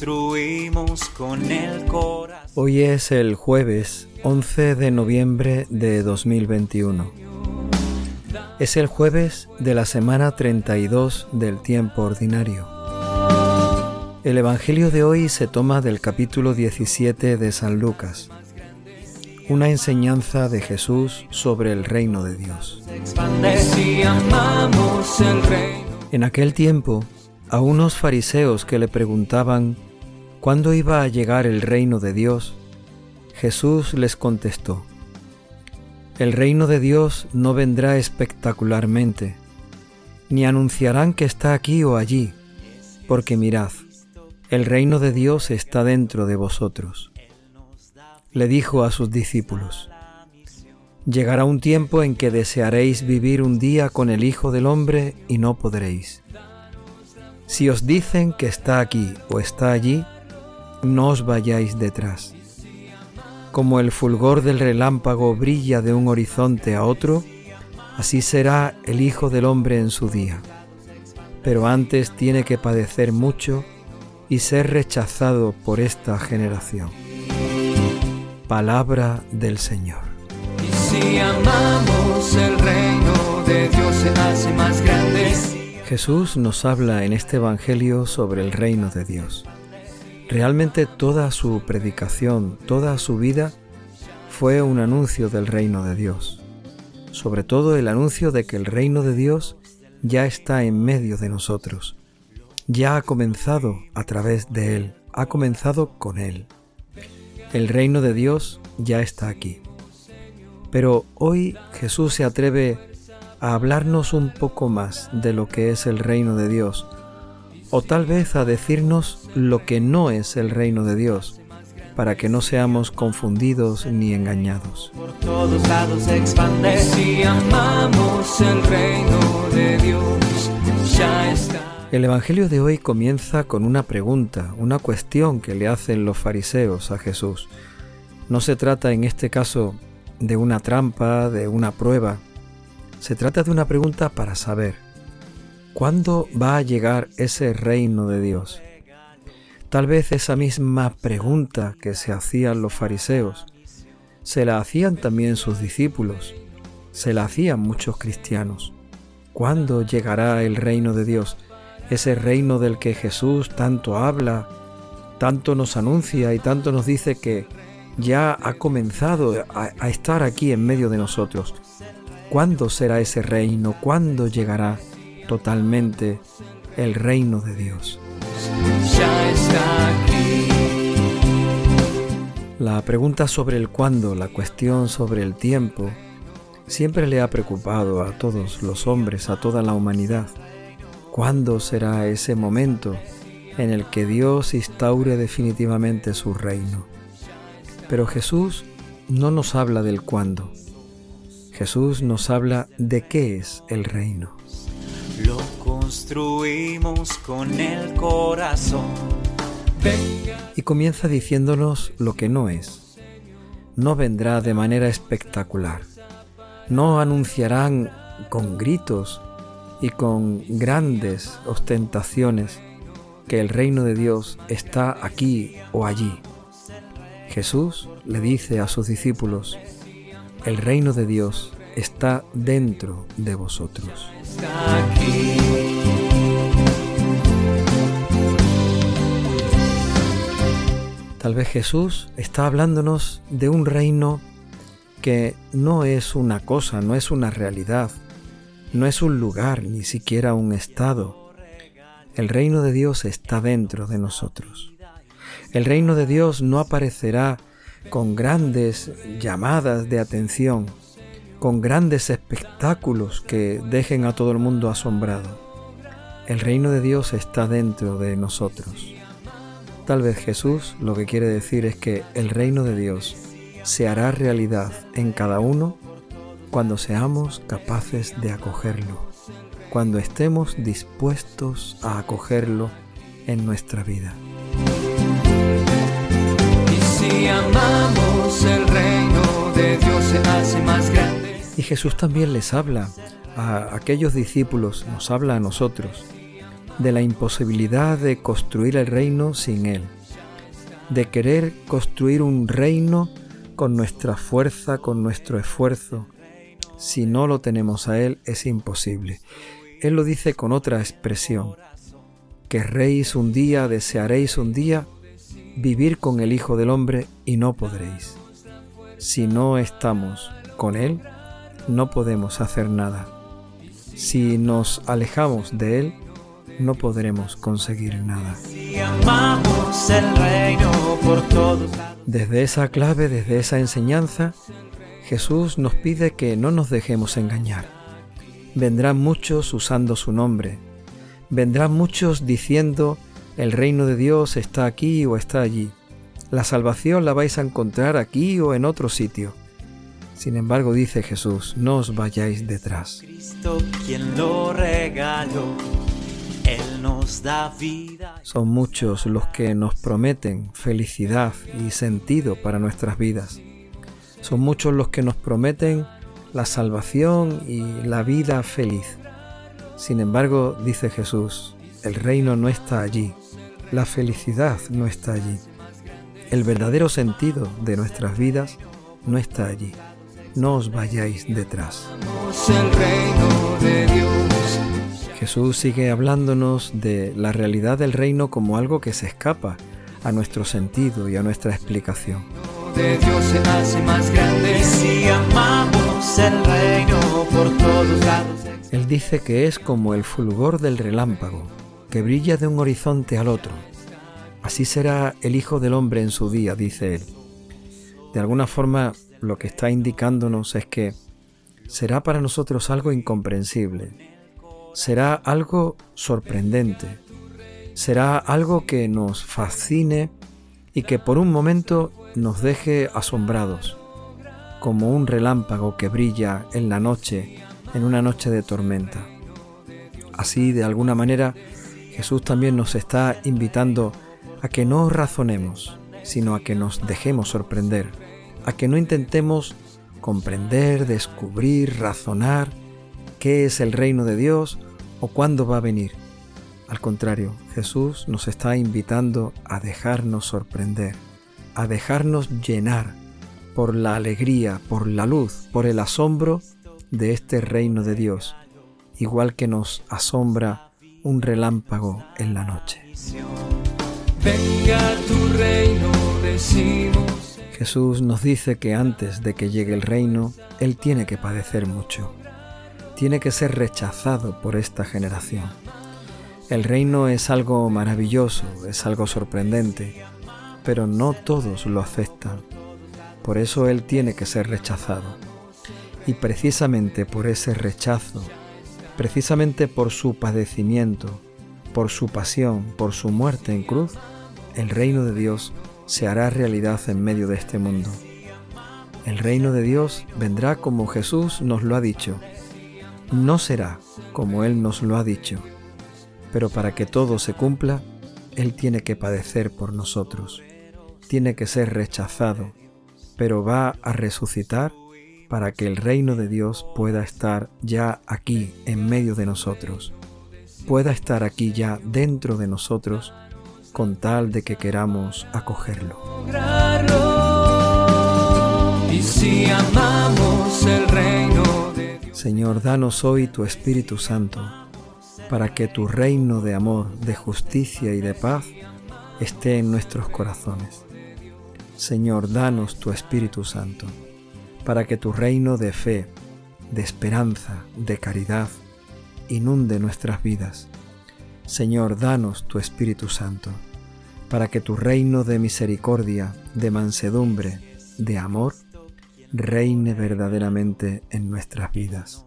construimos con el corazón. Hoy es el jueves 11 de noviembre de 2021. Es el jueves de la semana 32 del tiempo ordinario. El Evangelio de hoy se toma del capítulo 17 de San Lucas, una enseñanza de Jesús sobre el reino de Dios. En aquel tiempo, a unos fariseos que le preguntaban cuándo iba a llegar el reino de Dios, Jesús les contestó, El reino de Dios no vendrá espectacularmente, ni anunciarán que está aquí o allí, porque mirad, el reino de Dios está dentro de vosotros. Le dijo a sus discípulos, Llegará un tiempo en que desearéis vivir un día con el Hijo del Hombre y no podréis. Si os dicen que está aquí o está allí, no os vayáis detrás. Como el fulgor del relámpago brilla de un horizonte a otro, así será el Hijo del Hombre en su día. Pero antes tiene que padecer mucho y ser rechazado por esta generación. Palabra del Señor. si amamos el reino de Dios se hace más grande. Jesús nos habla en este Evangelio sobre el reino de Dios. Realmente toda su predicación, toda su vida fue un anuncio del reino de Dios. Sobre todo el anuncio de que el reino de Dios ya está en medio de nosotros. Ya ha comenzado a través de Él, ha comenzado con Él. El reino de Dios ya está aquí. Pero hoy Jesús se atreve a hablarnos un poco más de lo que es el reino de Dios, o tal vez a decirnos lo que no es el reino de Dios, para que no seamos confundidos ni engañados. Por todos lados expande si amamos el reino de Dios. Ya está. El Evangelio de hoy comienza con una pregunta, una cuestión que le hacen los fariseos a Jesús. No se trata en este caso de una trampa, de una prueba, se trata de una pregunta para saber, ¿cuándo va a llegar ese reino de Dios? Tal vez esa misma pregunta que se hacían los fariseos, se la hacían también sus discípulos, se la hacían muchos cristianos. ¿Cuándo llegará el reino de Dios? Ese reino del que Jesús tanto habla, tanto nos anuncia y tanto nos dice que ya ha comenzado a, estar aquí en medio de nosotros. ¿Cuándo será ese reino? ¿Cuándo llegará totalmente el reino de Dios? Ya está aquí. La pregunta sobre el cuándo, la cuestión sobre el tiempo, siempre le ha preocupado a todos los hombres, a toda la humanidad. ¿Cuándo será ese momento en el que Dios instaure definitivamente su reino? Pero Jesús no nos habla del cuándo, Jesús nos habla de qué es el reino. Construimos con el corazón. Y comienza diciéndonos lo que no es. No vendrá de manera espectacular. No anunciarán con gritos y con grandes ostentaciones que el reino de Dios está aquí o allí. Jesús le dice a sus discípulos, el reino de Dios está dentro de vosotros. Está aquí. Tal vez Jesús está hablándonos de un reino que no es una cosa, no es una realidad, no es un lugar, ni siquiera un estado. El reino de Dios está dentro de nosotros. El reino de Dios no aparecerá con grandes llamadas de atención, con grandes espectáculos que dejen a todo el mundo asombrado. El reino de Dios está dentro de nosotros. Tal vez Jesús lo que quiere decir es que el reino de Dios se hará realidad en cada uno cuando seamos capaces de acogerlo, cuando estemos dispuestos a acogerlo en nuestra vida. Y si amamos el reino de Dios se hace más grande. Y Jesús también les habla a aquellos discípulos, nos habla a nosotros. De la imposibilidad de construir el reino sin Él, de querer construir un reino con nuestra fuerza, con nuestro esfuerzo. Si no lo tenemos a Él es imposible. Él lo dice con otra expresión. Querréis un día, desearéis un día vivir con el Hijo del Hombre y no podréis. Si no estamos con Él, no podemos hacer nada. Si nos alejamos de Él, no podremos conseguir nada. Desde esa clave, desde esa enseñanza, Jesús nos pide que no nos dejemos engañar. Vendrán muchos usando su nombre. Vendrán muchos diciendo, el reino de Dios está aquí o está allí. La salvación la vais a encontrar aquí o en otro sitio. Sin embargo, dice Jesús, no os vayáis detrás. Cristo quien lo regaló, nos da vida. Son muchos los que nos prometen felicidad y sentido para nuestras vidas. Son muchos los que nos prometen la salvación y la vida feliz. Sin embargo, dice Jesús, el reino no está allí, la felicidad no está allí, el verdadero sentido de nuestras vidas no está allí no os vayáis detrás. Jesús sigue hablándonos de la realidad del reino como algo que se escapa a nuestro sentido y a nuestra explicación. Él dice que es como el fulgor del relámpago, que brilla de un horizonte al otro. Así será el Hijo del Hombre en su día, dice él. De alguna forma lo que está indicándonos es que será para nosotros algo incomprensible, será algo sorprendente, será algo que nos fascine y que por un momento nos deje asombrados, como un relámpago que brilla en la noche, en una noche de tormenta. Así, de alguna manera, Jesús también nos está invitando a que no razonemos, sino a que nos dejemos sorprender a que no intentemos comprender, descubrir, razonar qué es el reino de Dios o cuándo va a venir. Al contrario, Jesús nos está invitando a dejarnos sorprender, a dejarnos llenar por la alegría, por la luz, por el asombro de este reino de Dios, igual que nos asombra un relámpago en la noche. Venga tu reino, decimos Jesús nos dice que antes de que llegue el reino, Él tiene que padecer mucho. Tiene que ser rechazado por esta generación. El reino es algo maravilloso, es algo sorprendente, pero no todos lo aceptan. Por eso Él tiene que ser rechazado. Y precisamente por ese rechazo, precisamente por su padecimiento, por su pasión, por su muerte en cruz, el reino de Dios se hará realidad en medio de este mundo. El reino de Dios vendrá como Jesús nos lo ha dicho. No será como Él nos lo ha dicho, pero para que todo se cumpla, Él tiene que padecer por nosotros, tiene que ser rechazado, pero va a resucitar para que el reino de Dios pueda estar ya aquí en medio de nosotros, pueda estar aquí ya dentro de nosotros con tal de que queramos acogerlo. Señor, danos hoy tu Espíritu Santo, para que tu reino de amor, de justicia y de paz esté en nuestros corazones. Señor, danos tu Espíritu Santo, para que tu reino de fe, de esperanza, de caridad, inunde nuestras vidas Señor, danos tu Espíritu Santo, para que tu reino de misericordia, de mansedumbre, de amor, reine verdaderamente en nuestras vidas.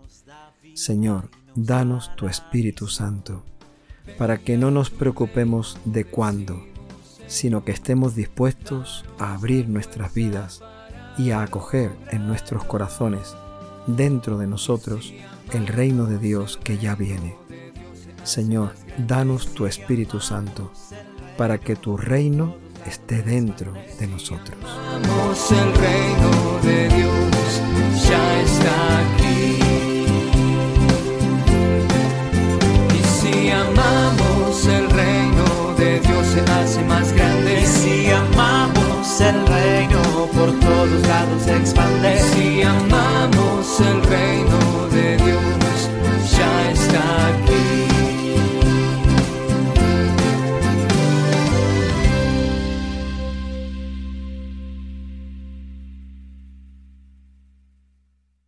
Señor, danos tu Espíritu Santo, para que no nos preocupemos de cuándo, sino que estemos dispuestos a abrir nuestras vidas y a acoger en nuestros corazones, dentro de nosotros, el reino de Dios que ya viene. Señor, danos tu Espíritu Santo, para que tu reino esté dentro de nosotros. Vamos, el reino de Dios ya está aquí. Y si amamos el reino de Dios se hace más grande. Y si amamos el reino por todos lados se expande